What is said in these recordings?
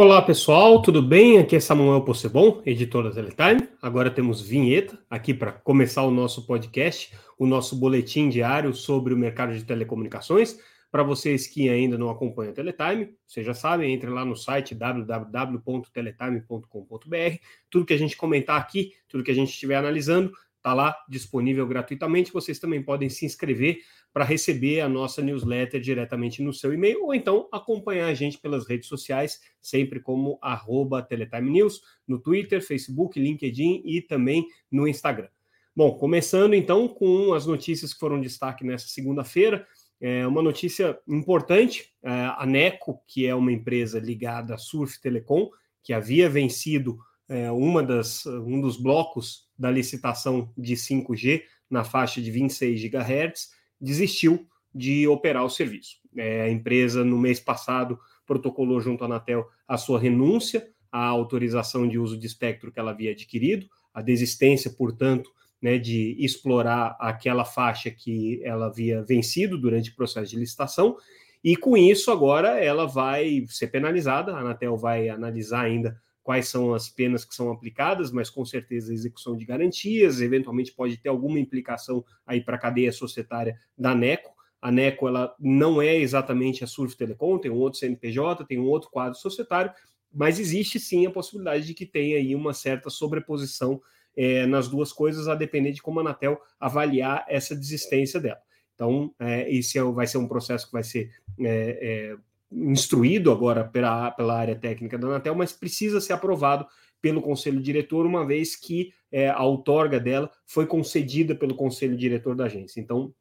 Olá pessoal, tudo bem? Aqui é Samuel Possebon, editor da Teletime. Agora temos vinheta aqui para começar o nosso podcast, o nosso boletim diário sobre o mercado de telecomunicações. Para vocês que ainda não acompanham a Teletime, vocês já sabem, entre lá no site www.teletime.com.br. Tudo que a gente comentar aqui, tudo que a gente estiver analisando, está lá disponível gratuitamente. Vocês também podem se inscrever para receber a nossa newsletter diretamente no seu e-mail, ou então acompanhar a gente pelas redes sociais, sempre como arroba Teletime News, no Twitter, Facebook, LinkedIn e também no Instagram. Bom, começando então com as notícias que foram destaque nessa segunda-feira. É uma notícia importante: é, a Neco, que é uma empresa ligada à Surf Telecom, que havia vencido é, uma das, um dos blocos da licitação de 5G na faixa de 26 GHz, desistiu de operar o serviço. É, a empresa, no mês passado, protocolou junto à Anatel a sua renúncia à autorização de uso de espectro que ela havia adquirido, a desistência, portanto, né, de explorar aquela faixa que ela havia vencido durante o processo de licitação, e com isso agora ela vai ser penalizada, a Anatel vai analisar ainda quais são as penas que são aplicadas, mas com certeza a execução de garantias, eventualmente pode ter alguma implicação aí para a cadeia societária da NECO. A NECO ela não é exatamente a Surf Telecom, tem um outro CNPJ, tem um outro quadro societário, mas existe sim a possibilidade de que tenha aí uma certa sobreposição é, nas duas coisas, a depender de como a Anatel avaliar essa desistência dela. Então, é, esse é, vai ser um processo que vai ser é, é instruído agora pela, pela área técnica da Anatel, mas precisa ser aprovado pelo conselho diretor, uma vez que é, a outorga dela foi concedida pelo conselho diretor da agência. Então,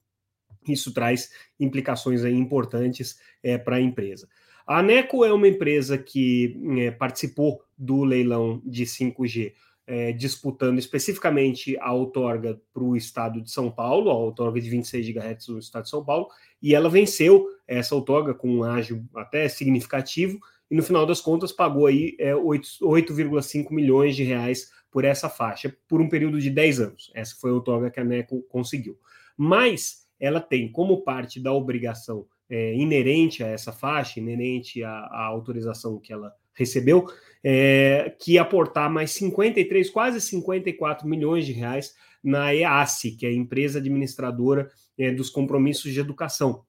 isso traz implicações importantes é, para a empresa. A ANECO é uma empresa que é, participou do leilão de 5G é, disputando especificamente a outorga para o estado de São Paulo, a outorga de 26 GHz no estado de São Paulo, e ela venceu essa outorga com um ágio até significativo, e no final das contas pagou aí é, 8,5 milhões de reais por essa faixa, por um período de 10 anos. Essa foi a outorga que a NECO conseguiu. Mas ela tem como parte da obrigação é, inerente a essa faixa, inerente à, à autorização que ela recebeu, é, que aportar mais 53, quase 54 milhões de reais na EASE, que é a empresa administradora é, dos compromissos de educação.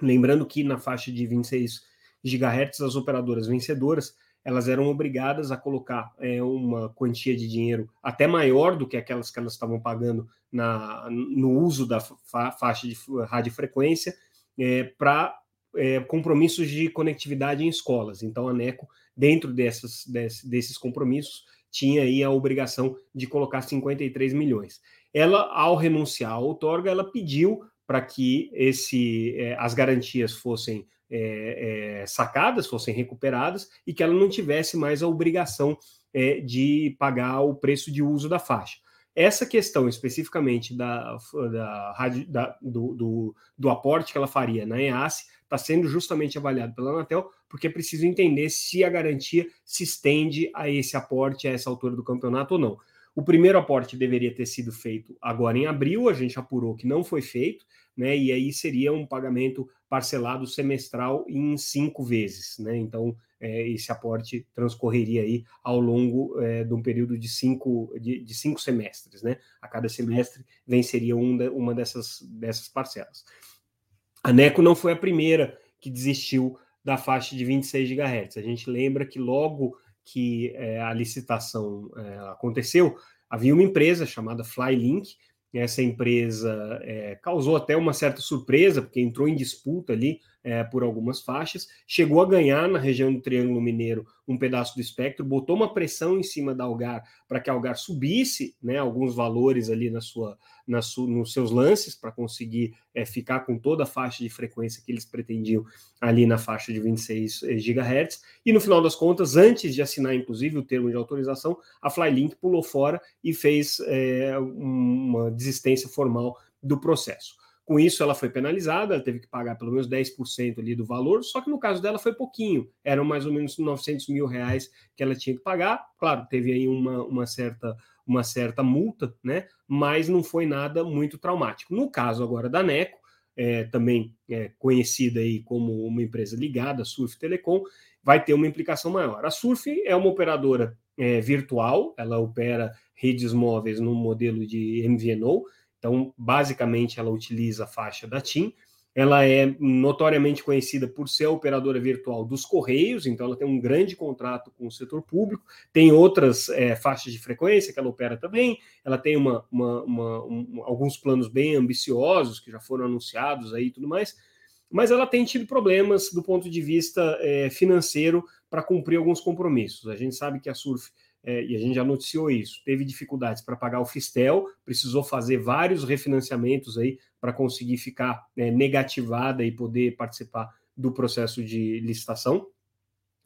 Lembrando que na faixa de 26 GHz, as operadoras vencedoras elas eram obrigadas a colocar é, uma quantia de dinheiro até maior do que aquelas que elas estavam pagando na, no uso da fa faixa de radiofrequência é, para é, compromissos de conectividade em escolas. Então, a NECO, dentro dessas, desse, desses compromissos, tinha aí a obrigação de colocar 53 milhões. Ela, ao renunciar à outorga, ela pediu para que esse, é, as garantias fossem é, é, sacadas, fossem recuperadas e que ela não tivesse mais a obrigação de pagar o preço de uso da faixa. Essa questão especificamente da, da, da do, do, do, aporte que ela faria na EASE está sendo justamente avaliado pela Anatel, porque é preciso entender se a garantia se estende a esse aporte a essa altura do campeonato ou não. O primeiro aporte deveria ter sido feito agora em abril, a gente apurou que não foi feito, né? E aí seria um pagamento parcelado semestral em cinco vezes, né? Então é, esse aporte transcorreria aí ao longo é, de um período de cinco, de, de, cinco semestres, né? A cada semestre venceria um de, uma dessas, dessas parcelas. A NECO não foi a primeira que desistiu da faixa de 26 GHz. A gente lembra que logo que é, a licitação é, aconteceu, havia uma empresa chamada Flylink. Essa empresa é, causou até uma certa surpresa, porque entrou em disputa ali é, por algumas faixas, chegou a ganhar na região do Triângulo Mineiro um pedaço do espectro, botou uma pressão em cima da Algar para que a Algar subisse né, alguns valores ali na sua, na su, nos seus lances para conseguir é, ficar com toda a faixa de frequência que eles pretendiam ali na faixa de 26 eh, GHz. E no final das contas, antes de assinar inclusive o termo de autorização, a Flylink pulou fora e fez é, uma desistência formal do processo. Com isso, ela foi penalizada, ela teve que pagar pelo menos 10% ali do valor, só que no caso dela foi pouquinho, eram mais ou menos 900 mil reais que ela tinha que pagar. Claro, teve aí uma, uma, certa, uma certa multa, né? Mas não foi nada muito traumático. No caso agora da NECO, é, também é, conhecida aí como uma empresa ligada Surf Telecom, vai ter uma implicação maior. A Surf é uma operadora é, virtual, ela opera redes móveis no modelo de MVNO, então basicamente ela utiliza a faixa da TIM, ela é notoriamente conhecida por ser a operadora virtual dos Correios, então ela tem um grande contrato com o setor público, tem outras é, faixas de frequência que ela opera também, ela tem uma, uma, uma, um, alguns planos bem ambiciosos que já foram anunciados aí e tudo mais, mas ela tem tido problemas do ponto de vista é, financeiro para cumprir alguns compromissos. A gente sabe que a Surf é, e a gente já noticiou isso, teve dificuldades para pagar o Fistel, precisou fazer vários refinanciamentos aí para conseguir ficar é, negativada e poder participar do processo de licitação.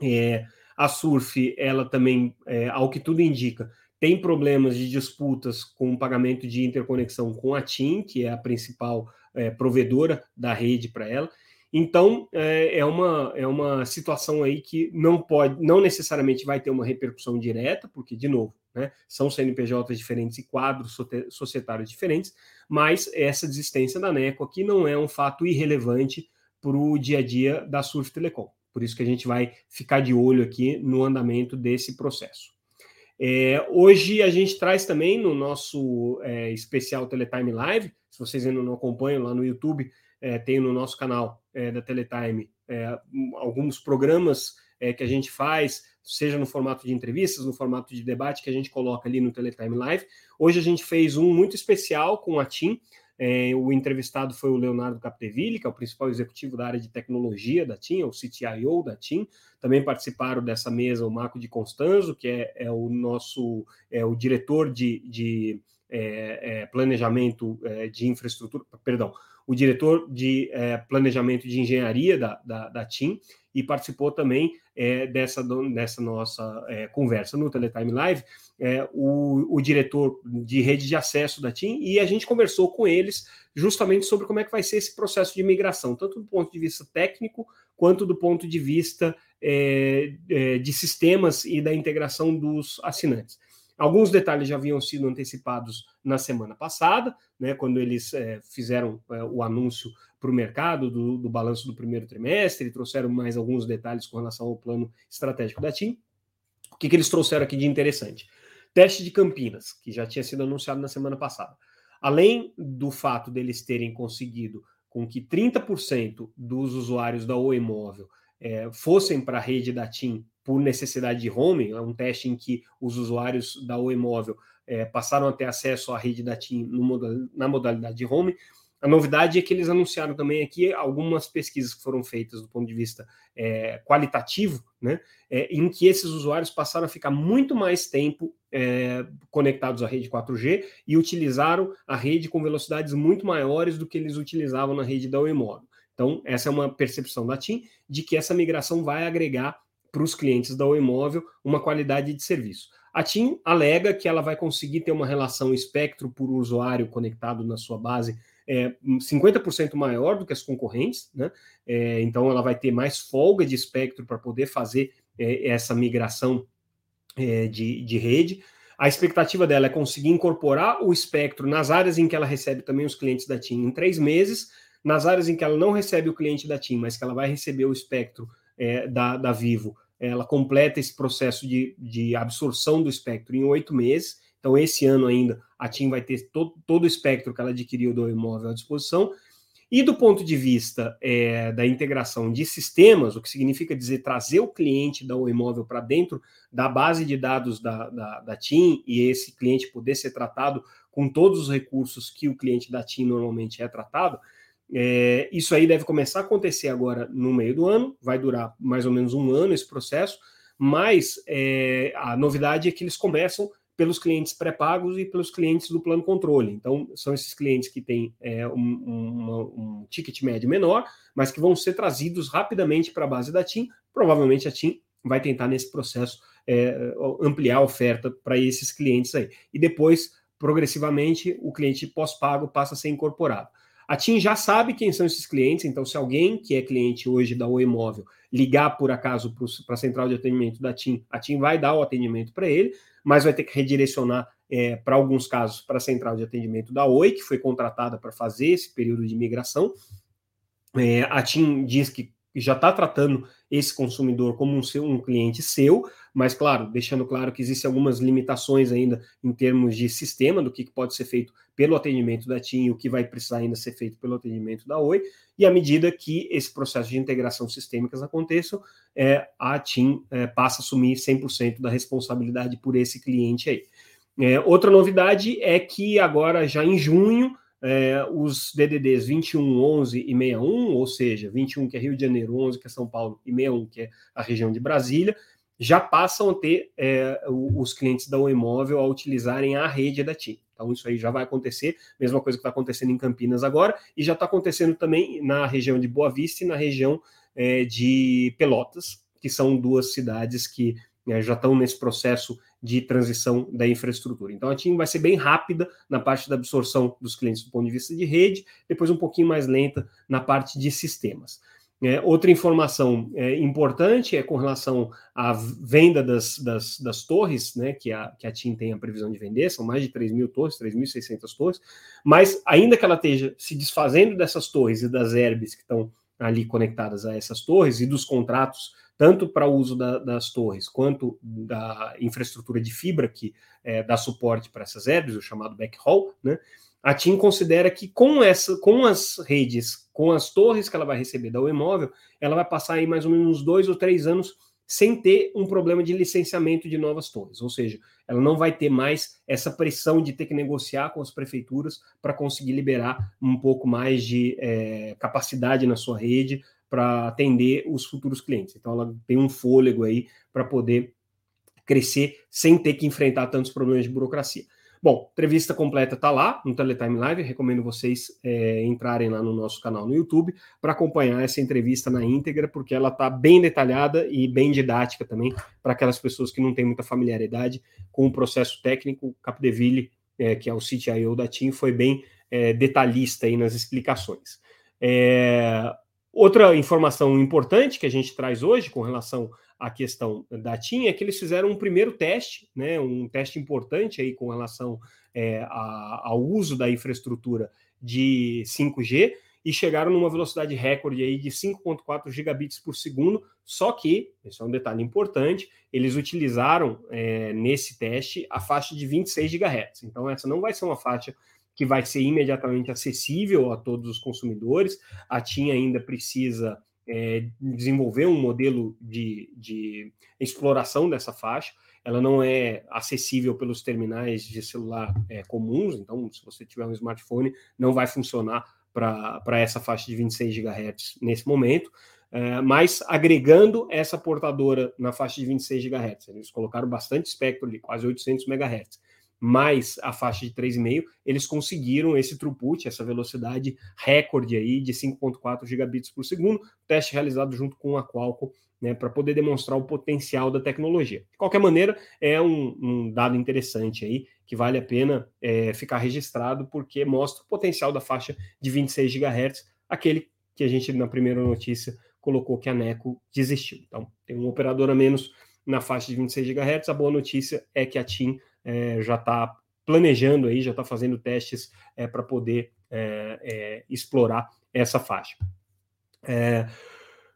É, a Surf, ela também, é, ao que tudo indica, tem problemas de disputas com o pagamento de interconexão com a TIM, que é a principal é, provedora da rede para ela. Então, é, é, uma, é uma situação aí que não pode, não necessariamente vai ter uma repercussão direta, porque, de novo, né, são CNPJs diferentes e quadros societários diferentes, mas essa desistência da NECO aqui não é um fato irrelevante para o dia a dia da Surf Telecom. Por isso que a gente vai ficar de olho aqui no andamento desse processo. É, hoje a gente traz também no nosso é, especial Teletime Live, se vocês ainda não acompanham lá no YouTube, é, tem no nosso canal é, da Teletime é, alguns programas é, que a gente faz, seja no formato de entrevistas, no formato de debate, que a gente coloca ali no Teletime Live. Hoje a gente fez um muito especial com a TIM. É, o entrevistado foi o Leonardo Capdeville, que é o principal executivo da área de tecnologia da TIM, o CTIO da TIM. Também participaram dessa mesa o Marco de Constanzo, que é, é o nosso é o diretor de, de é, é, planejamento é, de infraestrutura, perdão, o diretor de é, planejamento de engenharia da, da, da, TIM e participou também é, dessa, dessa nossa é, conversa no Teletime Live, é, o, o, diretor de rede de acesso da TIM, e a gente conversou com eles justamente sobre como é que vai ser esse processo de migração, tanto do ponto de vista técnico quanto do ponto de vista é, é, de sistemas e da integração dos assinantes. Alguns detalhes já haviam sido antecipados na semana passada, né, quando eles é, fizeram é, o anúncio para o mercado do, do, balanço do primeiro trimestre, trouxeram mais alguns detalhes com relação ao plano estratégico da TIM. O que, que eles trouxeram aqui de interessante? Teste de Campinas, que já tinha sido anunciado na semana passada. Além do fato deles terem conseguido com que 30% dos usuários da Oi Móvel é, fossem para a rede da TIM por necessidade de roaming, é um teste em que os usuários da Oi Móvel é, passaram a ter acesso à rede da TIM no, na modalidade de roaming. A novidade é que eles anunciaram também aqui algumas pesquisas que foram feitas do ponto de vista é, qualitativo, né, é, em que esses usuários passaram a ficar muito mais tempo é, conectados à rede 4G e utilizaram a rede com velocidades muito maiores do que eles utilizavam na rede da Oi Móvel. Então, essa é uma percepção da TIM de que essa migração vai agregar para os clientes da Oi Móvel uma qualidade de serviço. A TIM alega que ela vai conseguir ter uma relação espectro por usuário conectado na sua base é, 50% maior do que as concorrentes, né? É, então ela vai ter mais folga de espectro para poder fazer é, essa migração é, de, de rede. A expectativa dela é conseguir incorporar o espectro nas áreas em que ela recebe também os clientes da TIM em três meses, nas áreas em que ela não recebe o cliente da TIM, mas que ela vai receber o espectro é, da, da Vivo ela completa esse processo de, de absorção do espectro em oito meses. Então, esse ano ainda, a TIM vai ter todo, todo o espectro que ela adquiriu do imóvel à disposição. E do ponto de vista é, da integração de sistemas, o que significa dizer trazer o cliente da imóvel para dentro da base de dados da, da, da, TIM e esse cliente poder ser tratado com todos os recursos que o cliente da TIM normalmente é tratado, é, isso aí deve começar a acontecer agora no meio do ano, vai durar mais ou menos um ano esse processo, mas é, a novidade é que eles começam pelos clientes pré-pagos e pelos clientes do plano controle. Então, são esses clientes que têm é, um, um, um, ticket médio menor, mas que vão ser trazidos rapidamente para a base da TIM. Provavelmente a TIM vai tentar, nesse processo, é, ampliar a oferta para esses clientes aí. E depois, progressivamente, o cliente pós-pago passa a ser incorporado. A TIM já sabe quem são esses clientes, então se alguém que é cliente hoje da Oi Móvel ligar por acaso para a central de atendimento da TIM, a TIM vai dar o atendimento para ele, mas vai ter que redirecionar é, para alguns casos para a central de atendimento da Oi, que foi contratada para fazer esse período de migração. É, a TIM diz que já está tratando esse consumidor como um, seu, um cliente seu, mas claro, deixando claro que existem algumas limitações ainda em termos de sistema, do que pode ser feito pelo atendimento da TIM e o que vai precisar ainda ser feito pelo atendimento da Oi, e à medida que esse processo de integração sistêmicas aconteça, é, a TIM é, passa a assumir 100% da responsabilidade por esse cliente aí. É, outra novidade é que agora, já em junho, é, os DDDs 21, 11 e 61, ou seja, 21 que é Rio de Janeiro, 11 que é São Paulo e 61 que é a região de Brasília, já passam a ter é, os clientes da Oi Móvel a utilizarem a rede da TIM. Então, isso aí já vai acontecer, mesma coisa que está acontecendo em Campinas agora, e já está acontecendo também na região de Boa Vista e na região é, de Pelotas, que são duas cidades que é, já estão nesse processo de transição da infraestrutura. Então a TIM vai ser bem rápida na parte da absorção dos clientes do ponto de vista de rede, depois um pouquinho mais lenta na parte de sistemas. É, outra informação é, importante é com relação à venda das, das, das, torres, né, que a, que a TIM tem a previsão de vender, são mais de 3 mil torres, 3.600 torres, mas ainda que ela esteja se desfazendo dessas torres e das herbes que estão ali conectadas a essas torres e dos contratos tanto para o uso da, das torres quanto da infraestrutura de fibra que é, dá suporte para essas herbes, o chamado backhaul, né? A TIM considera que com essa, com as redes, com as torres que ela vai receber da Imóvel, ela vai passar aí mais ou menos uns dois ou três anos sem ter um problema de licenciamento de novas torres. Ou seja, ela não vai ter mais essa pressão de ter que negociar com as prefeituras para conseguir liberar um pouco mais de é, capacidade na sua rede para atender os futuros clientes. Então, ela tem um fôlego aí para poder crescer sem ter que enfrentar tantos problemas de burocracia. Bom, entrevista completa está lá no Teletime Live. Recomendo vocês é, entrarem lá no nosso canal no YouTube para acompanhar essa entrevista na íntegra, porque ela está bem detalhada e bem didática também para aquelas pessoas que não têm muita familiaridade com o processo técnico. Capdeville, é, que é o CTIO da TIM, foi bem é, detalhista aí nas explicações. É, Outra informação importante que a gente traz hoje com relação à questão da TIM é que eles fizeram um primeiro teste, né, um teste importante aí com relação é, a, ao uso da infraestrutura de 5G e chegaram numa velocidade recorde aí de 5.4 gigabits por segundo, só que, esse é um detalhe importante, eles utilizaram é, nesse teste a faixa de 26 GHz. Então essa não vai ser uma faixa que vai ser imediatamente acessível a todos os consumidores. A TIM ainda precisa é, desenvolver um modelo de, de exploração dessa faixa. Ela não é acessível pelos terminais de celular é, comuns, então, se você tiver um smartphone, não vai funcionar para essa faixa de 26 GHz nesse momento. É, mas agregando essa portadora na faixa de 26 GHz, eles colocaram bastante espectro ali, quase 800 MHz mais a faixa de 3,5, eles conseguiram esse throughput, essa velocidade recorde aí de 5.4 gigabits por segundo, teste realizado junto com a Qualcomm, né, para poder demonstrar o potencial da tecnologia. De qualquer maneira, é um, um dado interessante aí, que vale a pena é, ficar registrado, porque mostra o potencial da faixa de 26 GHz, aquele que a gente, na primeira notícia, colocou que a NECO desistiu. Então, tem um operador a menos na faixa de 26 GHz. A boa notícia é que a TIM é, já está planejando aí, já está fazendo testes é, para poder é, explorar essa faixa.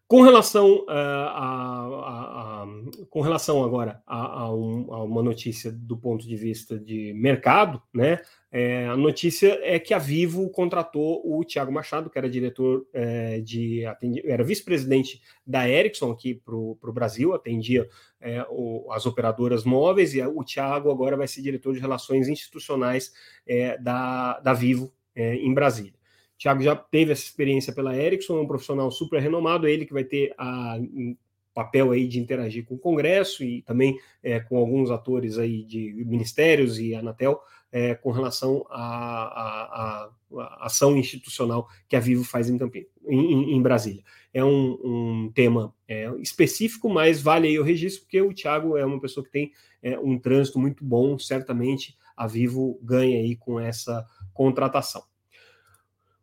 Com relação a, a, a, com relação agora a, um, a, uma notícia do ponto de vista de mercado, né? É, a notícia é que a Vivo contratou o Tiago Machado, que era diretor é, de era vice-presidente da Ericsson aqui para o Brasil, atendia é, o, as operadoras móveis, e o Tiago agora vai ser diretor de relações institucionais é, da, da Vivo é, em Brasília. Thiago já teve essa experiência pela Ericsson, é um profissional super renomado, ele que vai ter a papel aí de interagir com o Congresso e também é, com alguns atores aí de ministérios e Anatel é, com relação à ação institucional que a Vivo faz em Campinas, em, em Brasília. É um, um tema é, específico, mas vale aí o registro, porque o Thiago é uma pessoa que tem é, um trânsito muito bom, certamente a Vivo ganha aí com essa contratação.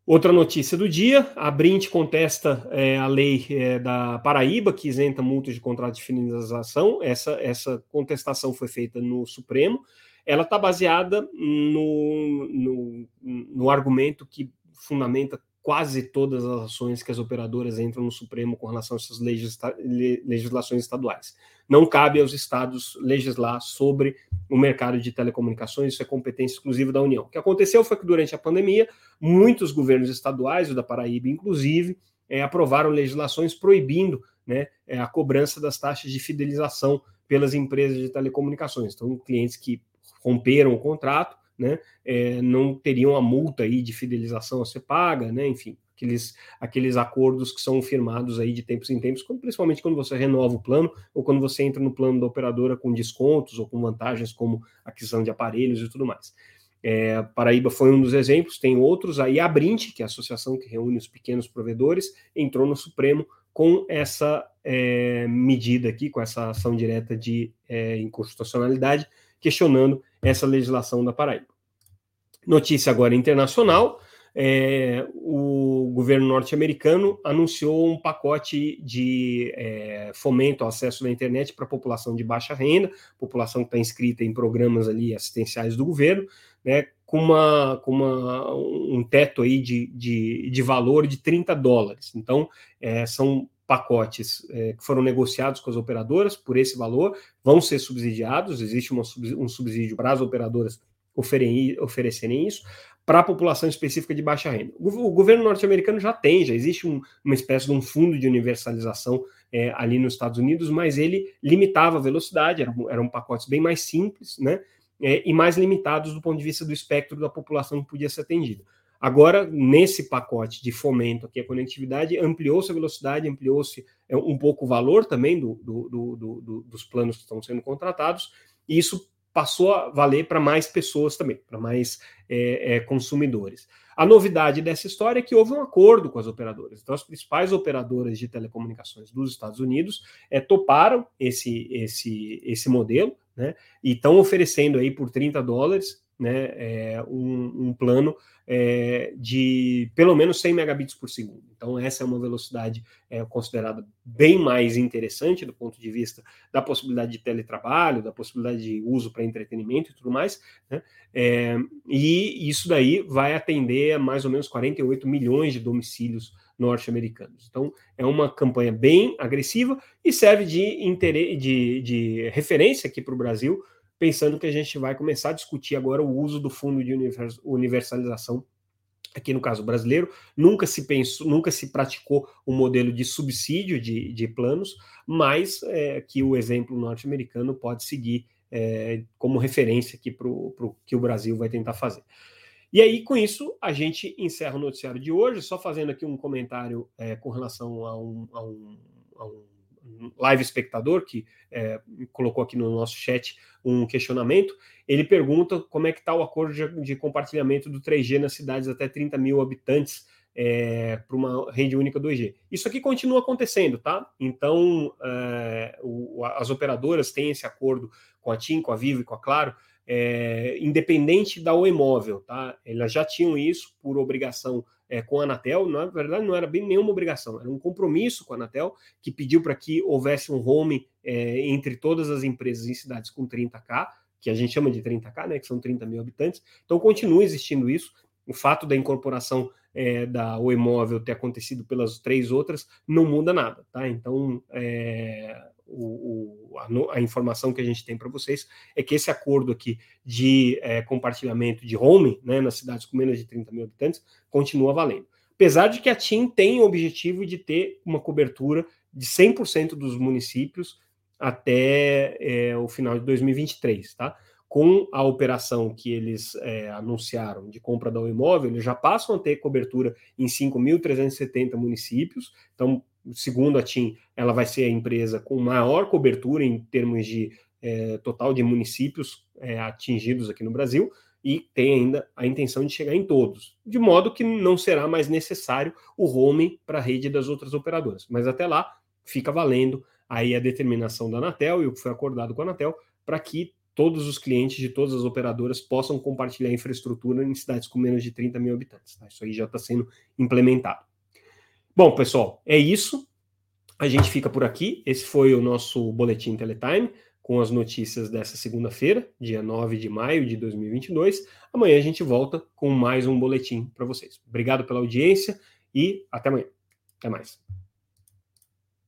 Outra notícia do dia: a Brint contesta é, a lei é, da Paraíba, que isenta multas de contrato de finalização. Essa, essa contestação foi feita no Supremo. Ela está baseada no, no, no argumento que fundamenta quase todas as ações que as operadoras entram no Supremo com relação a essas legislações estaduais. Não cabe aos estados legislar sobre o mercado de telecomunicações, isso é competência exclusiva da União. O que aconteceu foi que durante a pandemia, muitos governos estaduais, o da Paraíba inclusive, é, aprovaram legislações proibindo né, é, a cobrança das taxas de fidelização pelas empresas de telecomunicações. Então, clientes que romperam o contrato né, é, não teriam a multa aí de fidelização a ser paga, né, enfim, aqueles, aqueles acordos que são firmados aí de tempos em tempos, principalmente quando você renova o plano ou quando você entra no plano da operadora com descontos ou com vantagens como aquisição de aparelhos e tudo mais. É, Paraíba foi um dos exemplos, tem outros. Aí a Brint, que é a associação que reúne os pequenos provedores, entrou no Supremo com essa é, medida aqui, com essa ação direta de é, inconstitucionalidade, questionando essa legislação da Paraíba. Notícia agora internacional: é, o governo norte-americano anunciou um pacote de é, fomento ao acesso da internet para a população de baixa renda, população que está inscrita em programas ali assistenciais do governo, né, com, uma, com uma, um teto aí de, de, de valor de 30 dólares. Então, é, são pacotes é, que foram negociados com as operadoras por esse valor, vão ser subsidiados, existe uma, um subsídio para as operadoras oferecerem isso, para a população específica de baixa renda. O, governo norte-americano já tem, já existe um, uma espécie de um fundo de universalização é, ali nos Estados Unidos, mas ele limitava a velocidade, eram, eram pacotes bem mais simples, né? É, e mais limitados do ponto de vista do espectro da população que podia ser atendida. Agora, nesse pacote de fomento aqui a conectividade, ampliou-se a velocidade, ampliou-se é, um pouco o valor também do, do, do, dos planos que estão sendo contratados, e isso passou a valer para mais pessoas também, para mais é, é, consumidores. A novidade dessa história é que houve um acordo com as operadoras. Então, as principais operadoras de telecomunicações dos Estados Unidos é, toparam esse, esse, esse modelo, né? E estão oferecendo aí por 30 dólares né, é, um, um, plano é, de pelo menos 100 megabits por segundo. Então, essa é uma velocidade é, considerada bem mais interessante do ponto de vista da possibilidade de teletrabalho, da possibilidade de uso para entretenimento e tudo mais. Né? E isso daí vai atender a mais ou menos 48 milhões de domicílios norte-americanos. Então, é uma campanha bem agressiva e serve de, de, de referência aqui para o Brasil pensando que a gente vai começar a discutir agora o uso do fundo de universalização aqui no caso brasileiro, nunca se pensou, nunca se praticou um modelo de subsídio de, de planos, mas é, que o exemplo norte-americano pode seguir é, como referência aqui para o que o Brasil vai tentar fazer. E aí, com isso, a gente encerra o noticiário de hoje, só fazendo aqui um comentário é, com relação a um, a um, a um live espectador que é, colocou aqui no nosso chat um questionamento. Ele pergunta como é que está o acordo de, de, compartilhamento do 3G nas cidades até 30 mil habitantes é, para uma rede única 2G. Isso aqui continua acontecendo, tá? Então, é, o, as operadoras têm esse acordo com a TIM, com a Vivo e com a Claro, é, independente da Oi Móvel, tá? Elas já tinham isso por obrigação é, com a Anatel, na verdade não era bem nenhuma obrigação, era um compromisso com a Anatel que pediu para que houvesse um home é, entre todas as empresas em cidades com 30K, que a gente chama de 30K, né, que são 30 mil habitantes, então continua existindo isso. O fato da incorporação é, da Oi Móvel ter acontecido pelas três outras não muda nada, tá? Então, é, o, o, a, a, informação que a gente tem para vocês é que esse acordo aqui de é, compartilhamento de home né, nas cidades com menos de 30 mil habitantes continua valendo. Apesar de que a TIM tem o objetivo de ter uma cobertura de 100% dos municípios até é, o final de 2023, tá? Com a operação que eles é, anunciaram de compra da imóvel, eles já passam a ter cobertura em 5.370 municípios, então segundo a TIM, ela vai ser a empresa com maior cobertura em termos de é, total de municípios é, atingidos aqui no Brasil e tem ainda a intenção de chegar em todos, de modo que não será mais necessário o roaming para a rede das outras operadoras. Mas até lá fica valendo aí a determinação da Anatel e o que foi acordado com a Anatel para que todos os clientes de todas as operadoras possam compartilhar infraestrutura em cidades com menos de 30 mil habitantes. Tá? Isso aí já está sendo implementado. Bom, pessoal, é isso. A gente fica por aqui. Esse foi o nosso Boletim Teletime com as notícias dessa segunda-feira, dia 9 de maio de 2022. Amanhã a gente volta com mais um boletim para vocês. Obrigado pela audiência e até amanhã. Até mais.